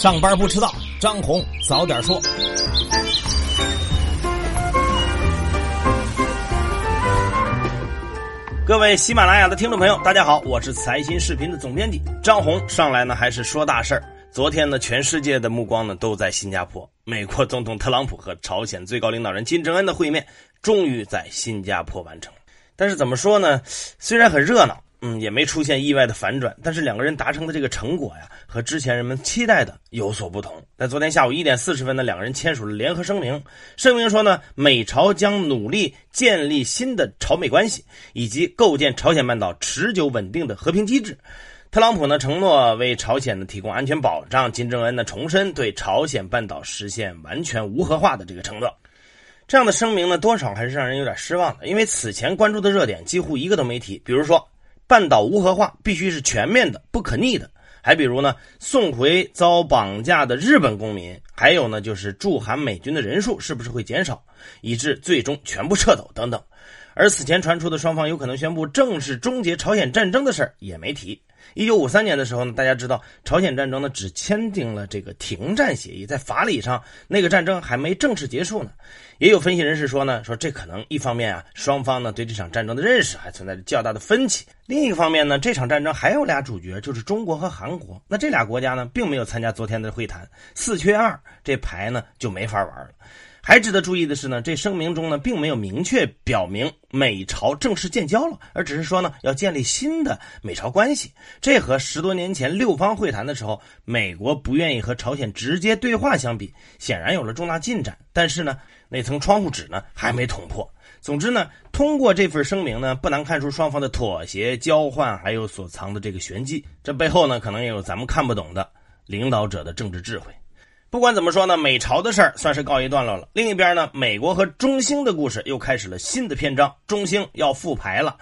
上班不迟到，张红早点说。各位喜马拉雅的听众朋友，大家好，我是财新视频的总编辑张红。上来呢还是说大事儿。昨天呢，全世界的目光呢都在新加坡，美国总统特朗普和朝鲜最高领导人金正恩的会面终于在新加坡完成。但是怎么说呢？虽然很热闹。嗯，也没出现意外的反转，但是两个人达成的这个成果呀，和之前人们期待的有所不同。在昨天下午一点四十分呢，两个人签署了联合声明，声明说呢，美朝将努力建立新的朝美关系，以及构建朝鲜半岛持久稳定的和平机制。特朗普呢承诺为朝鲜呢提供安全保障，金正恩呢重申对朝鲜半岛实现完全无核化的这个承诺。这样的声明呢，多少还是让人有点失望的，因为此前关注的热点几乎一个都没提，比如说。半岛无核化必须是全面的、不可逆的。还比如呢，送回遭绑架的日本公民，还有呢，就是驻韩美军的人数是不是会减少，以致最终全部撤走等等。而此前传出的双方有可能宣布正式终结朝鲜战争的事儿也没提。一九五三年的时候呢，大家知道朝鲜战争呢只签订了这个停战协议，在法理上那个战争还没正式结束呢。也有分析人士说呢，说这可能一方面啊，双方呢对这场战争的认识还存在着较大的分歧；另一方面呢，这场战争还有俩主角，就是中国和韩国。那这俩国家呢，并没有参加昨天的会谈，四缺二，这牌呢就没法玩了。还值得注意的是呢，这声明中呢，并没有明确表明美朝正式建交了，而只是说呢，要建立新的美朝关系。这和十多年前六方会谈的时候，美国不愿意和朝鲜直接对话相比，显然有了重大进展。但是呢，那层窗户纸呢，还没捅破。总之呢，通过这份声明呢，不难看出双方的妥协、交换，还有所藏的这个玄机。这背后呢，可能也有咱们看不懂的领导者的政治智慧。不管怎么说呢，美朝的事儿算是告一段落了。另一边呢，美国和中兴的故事又开始了新的篇章。中兴要复牌了，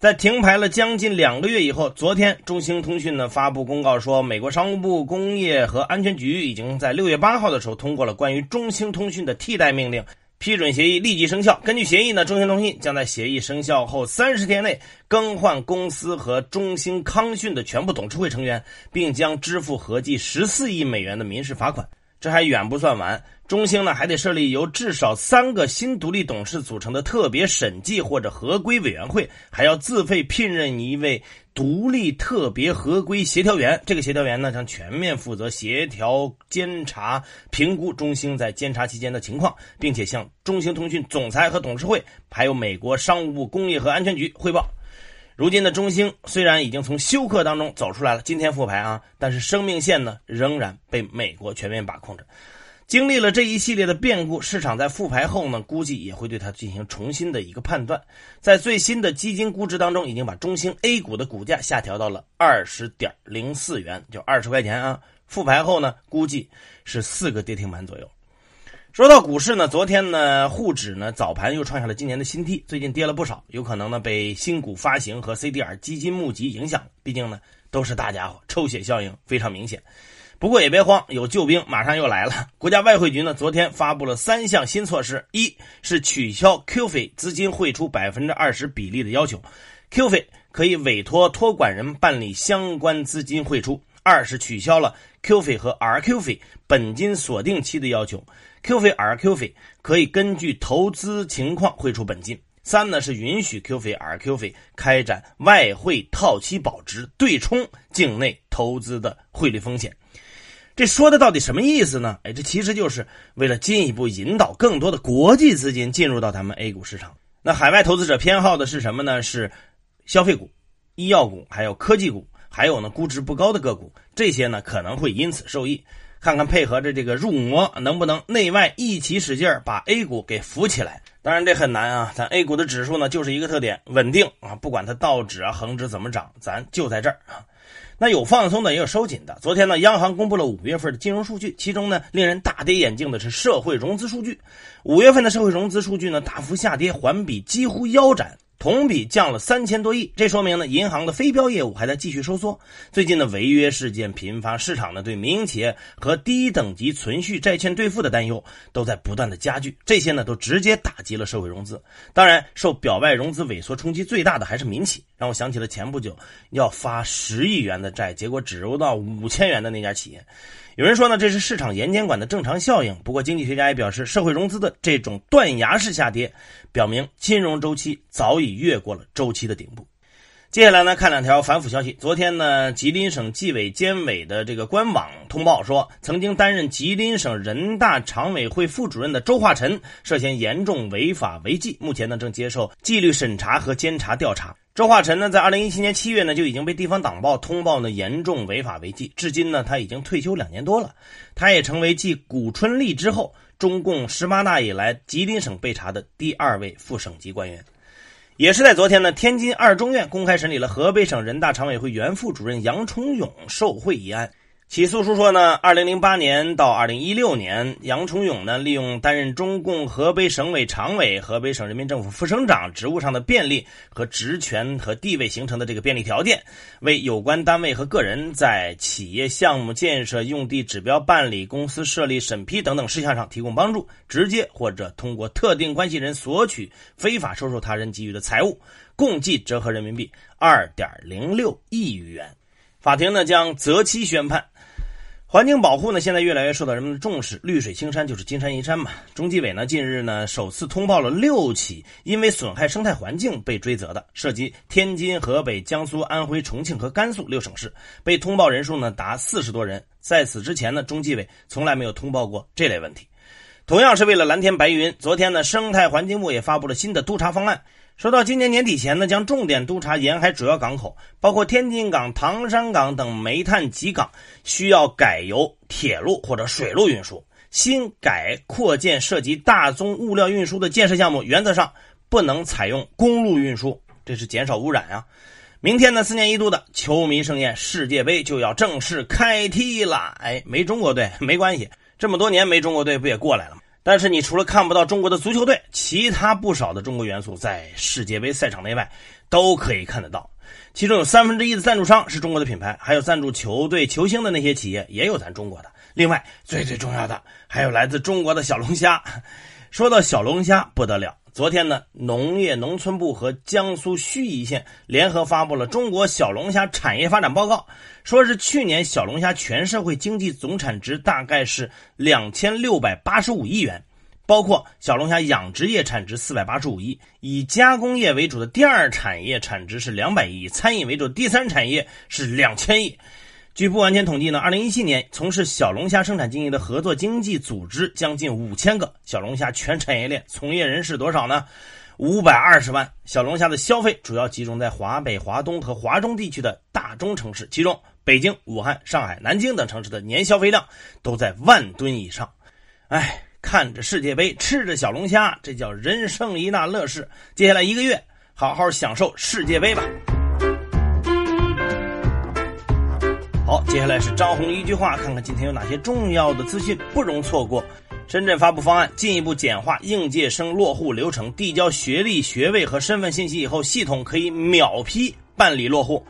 在停牌了将近两个月以后，昨天中兴通讯呢发布公告说，美国商务部工业和安全局已经在六月八号的时候通过了关于中兴通讯的替代命令，批准协议立即生效。根据协议呢，中兴通讯将在协议生效后三十天内更换公司和中兴康讯的全部董事会成员，并将支付合计十四亿美元的民事罚款。这还远不算完，中兴呢还得设立由至少三个新独立董事组成的特别审计或者合规委员会，还要自费聘任一位独立特别合规协调员。这个协调员呢将全面负责协调、监察、评估中兴在监察期间的情况，并且向中兴通讯总裁和董事会，还有美国商务部工业和安全局汇报。如今的中兴虽然已经从休克当中走出来了，今天复牌啊，但是生命线呢仍然被美国全面把控着。经历了这一系列的变故，市场在复牌后呢，估计也会对它进行重新的一个判断。在最新的基金估值当中，已经把中兴 A 股的股价下调到了二十点零四元，就二十块钱啊。复牌后呢，估计是四个跌停板左右。说到股市呢，昨天呢，沪指呢早盘又创下了今年的新低，最近跌了不少，有可能呢被新股发行和 CDR 基金募集影响，毕竟呢都是大家伙，抽血效应非常明显。不过也别慌，有救兵马上又来了。国家外汇局呢昨天发布了三项新措施，一是取消 QFII 资金汇出百分之二十比例的要求，QFII 可以委托托管人办理相关资金汇出；二是取消了 Q 费和 RQ 费本金锁定期的要求。Q 费、RQ 费可以根据投资情况汇出本金。三呢是允许 Q 费、RQ 费开展外汇套期保值，对冲境内投资的汇率风险。这说的到底什么意思呢？哎，这其实就是为了进一步引导更多的国际资金进入到咱们 A 股市场。那海外投资者偏好的是什么呢？是消费股、医药股，还有科技股，还有呢估值不高的个股。这些呢可能会因此受益。看看配合着这个入魔，能不能内外一起使劲儿把 A 股给扶起来？当然这很难啊！咱 A 股的指数呢，就是一个特点，稳定啊，不管它道指啊、恒指怎么涨，咱就在这儿啊。那有放松的，也有收紧的。昨天呢，央行公布了五月份的金融数据，其中呢，令人大跌眼镜的是社会融资数据。五月份的社会融资数据呢，大幅下跌，环比几乎腰斩。同比降了三千多亿，这说明呢，银行的非标业务还在继续收缩。最近的违约事件频发，市场呢对民营企业和低等级存续债券兑付的担忧都在不断的加剧，这些呢都直接打击了社会融资。当然，受表外融资萎缩冲击最大的还是民企。让我想起了前不久要发十亿元的债，结果只融到五千元的那家企业。有人说呢，这是市场严监管的正常效应。不过，经济学家也表示，社会融资的这种断崖式下跌，表明金融周期早已越过了周期的顶部。接下来呢，看两条反腐消息。昨天呢，吉林省纪委监委的这个官网通报说，曾经担任吉林省人大常委会副主任的周化臣涉嫌严重违法违纪，目前呢正接受纪律审查和监察调查。周化臣呢，在二零一七年七月呢就已经被地方党报通报呢严重违法违纪，至今呢他已经退休两年多了。他也成为继古春立之后，中共十八大以来吉林省被查的第二位副省级官员。也是在昨天呢，天津二中院公开审理了河北省人大常委会原副主任杨崇勇受贿一案。起诉书说呢，二零零八年到二零一六年，杨崇勇呢利用担任中共河北省委常委、河北省人民政府副省长职务上的便利和职权和地位形成的这个便利条件，为有关单位和个人在企业项目建设、用地指标办理、公司设立、审批等等事项上提供帮助，直接或者通过特定关系人索取非法收受他人给予的财物，共计折合人民币二点零六亿余元。法庭呢将择期宣判。环境保护呢，现在越来越受到人们的重视。绿水青山就是金山银山嘛。中纪委呢，近日呢，首次通报了六起因为损害生态环境被追责的，涉及天津、河北、江苏、安徽、重庆和甘肃六省市，被通报人数呢达四十多人。在此之前呢，中纪委从来没有通报过这类问题。同样是为了蓝天白云，昨天呢，生态环境部也发布了新的督查方案。说到今年年底前呢，将重点督查沿海主要港口，包括天津港、唐山港等煤炭集港，需要改由铁路或者水路运输。新改扩建涉及大宗物料运输的建设项目，原则上不能采用公路运输，这是减少污染啊。明天呢，四年一度的球迷盛宴世界杯就要正式开踢了。哎，没中国队没关系，这么多年没中国队不也过来了吗？但是你除了看不到中国的足球队，其他不少的中国元素在世界杯赛场内外都可以看得到。其中有三分之一的赞助商是中国的品牌，还有赞助球队球星的那些企业也有咱中国的。另外，最最重要的还有来自中国的小龙虾。说到小龙虾，不得了。昨天呢，农业农村部和江苏盱眙县联合发布了《中国小龙虾产业发展报告》，说是去年小龙虾全社会经济总产值大概是两千六百八十五亿元，包括小龙虾养殖业产值四百八十五亿，以加工业为主的第二产业产值是两百亿，餐饮为主第三产业是两千亿。据不完全统计呢，二零一七年从事小龙虾生产经营的合作经济组织将近五千个，小龙虾全产业链从业人士多少呢？五百二十万。小龙虾的消费主要集中在华北、华东和华中地区的大中城市，其中北京、武汉、上海、南京等城市的年消费量都在万吨以上。哎，看着世界杯，吃着小龙虾，这叫人生一大乐事。接下来一个月，好好享受世界杯吧。好，接下来是张红一句话，看看今天有哪些重要的资讯不容错过。深圳发布方案，进一步简化应届生落户流程，递交学历、学位和身份信息以后，系统可以秒批办理落户。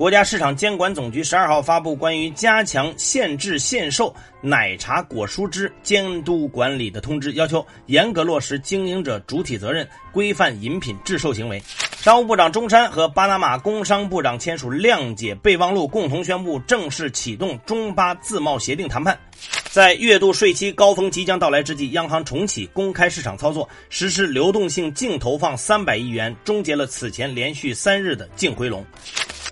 国家市场监管总局十二号发布关于加强限制限售奶茶果蔬汁监督管理的通知，要求严格落实经营者主体责任，规范饮品制售行为。商务部长钟山和巴拿马工商部长签署谅解备忘录，共同宣布正式启动中巴自贸协定谈判。在月度税期高峰即将到来之际，央行重启公开市场操作，实施流动性净投放三百亿元，终结了此前连续三日的净回笼。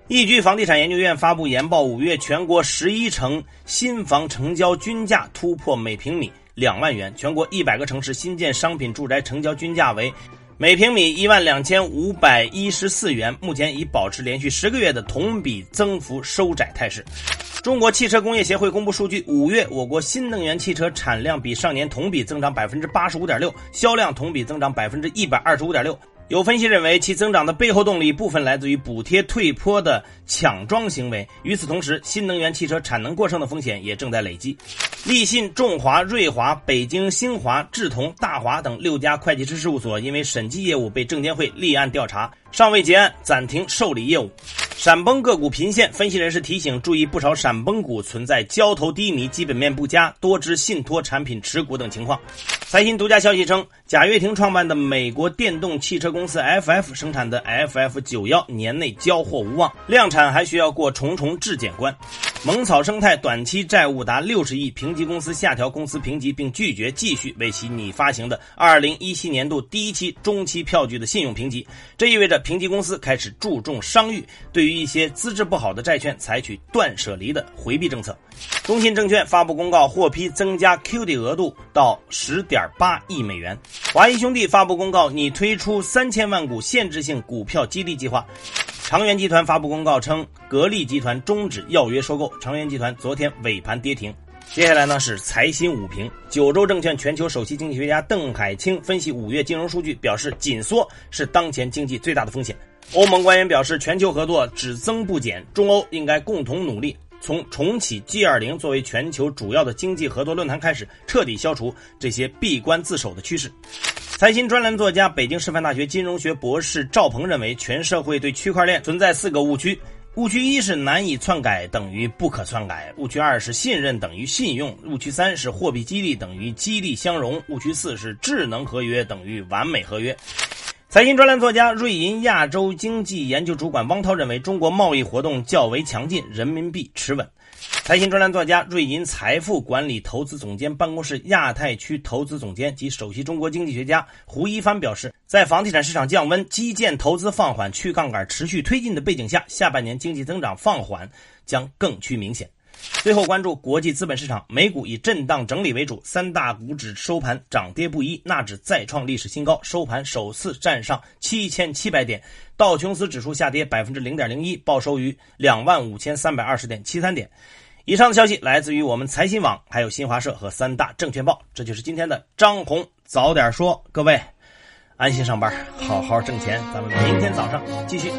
易居房地产研究院发布研报，五月全国十一城新房成交均价突破每平米两万元，全国一百个城市新建商品住宅成交均价为每平米一万两千五百一十四元，目前已保持连续十个月的同比增幅收窄态势。中国汽车工业协会公布数据，五月我国新能源汽车产量比上年同比增长百分之八十五点六，销量同比增长百分之一百二十五点六。有分析认为，其增长的背后动力部分来自于补贴退坡的抢装行为。与此同时，新能源汽车产能过剩的风险也正在累积。立信、众华、瑞华、北京兴华、智同、大华等六家会计师事务所因为审计业务被证监会立案调查，尚未结案，暂停受理业务。闪崩个股频现，分析人士提醒注意，不少闪崩股存在交投低迷、基本面不佳、多只信托产品持股等情况。财新独家消息称，贾跃亭创办的美国电动汽车公司 FF 生产的 FF 九幺年内交货无望，量产还需要过重重质检关。萌草生态短期债务达六十亿，评级公司下调公司评级，并拒绝继续为其拟发行的二零一七年度第一期中期票据的信用评级。这意味着评级公司开始注重商誉，对于一些资质不好的债券采取断舍离的回避政策。中信证券发布公告，获批增加 QD 额度到十点八亿美元。华谊兄弟发布公告，拟推出三千万股限制性股票激励计划。长源集团发布公告称，格力集团终止要约收购。长源集团昨天尾盘跌停。接下来呢是财新午评，九州证券全球首席经济学家邓海清分析五月金融数据，表示紧缩是当前经济最大的风险。欧盟官员表示，全球合作只增不减，中欧应该共同努力，从重启 G20 作为全球主要的经济合作论坛开始，彻底消除这些闭关自守的趋势。财新专栏作家、北京师范大学金融学博士赵鹏认为，全社会对区块链存在四个误区：误区一是难以篡改等于不可篡改；误区二是信任等于信用；误区三是货币激励等于激励相容；误区四是智能合约等于完美合约。财新专栏作家、瑞银亚洲经济研究主管汪涛认为，中国贸易活动较为强劲，人民币持稳。财新专栏作家、瑞银财富管理投资总监办公室亚太区投资总监及首席中国经济学家胡一帆表示，在房地产市场降温、基建投资放缓、去杠杆持续推进的背景下，下半年经济增长放缓将更趋明显。最后关注国际资本市场，美股以震荡整理为主，三大股指收盘涨跌不一，纳指再创历史新高，收盘首次站上七千七百点，道琼斯指数下跌百分之零点零一，报收于两万五千三百二十点七三点。以上的消息来自于我们财新网，还有新华社和三大证券报。这就是今天的张红早点说，各位安心上班，好好挣钱，咱们明天早上继续。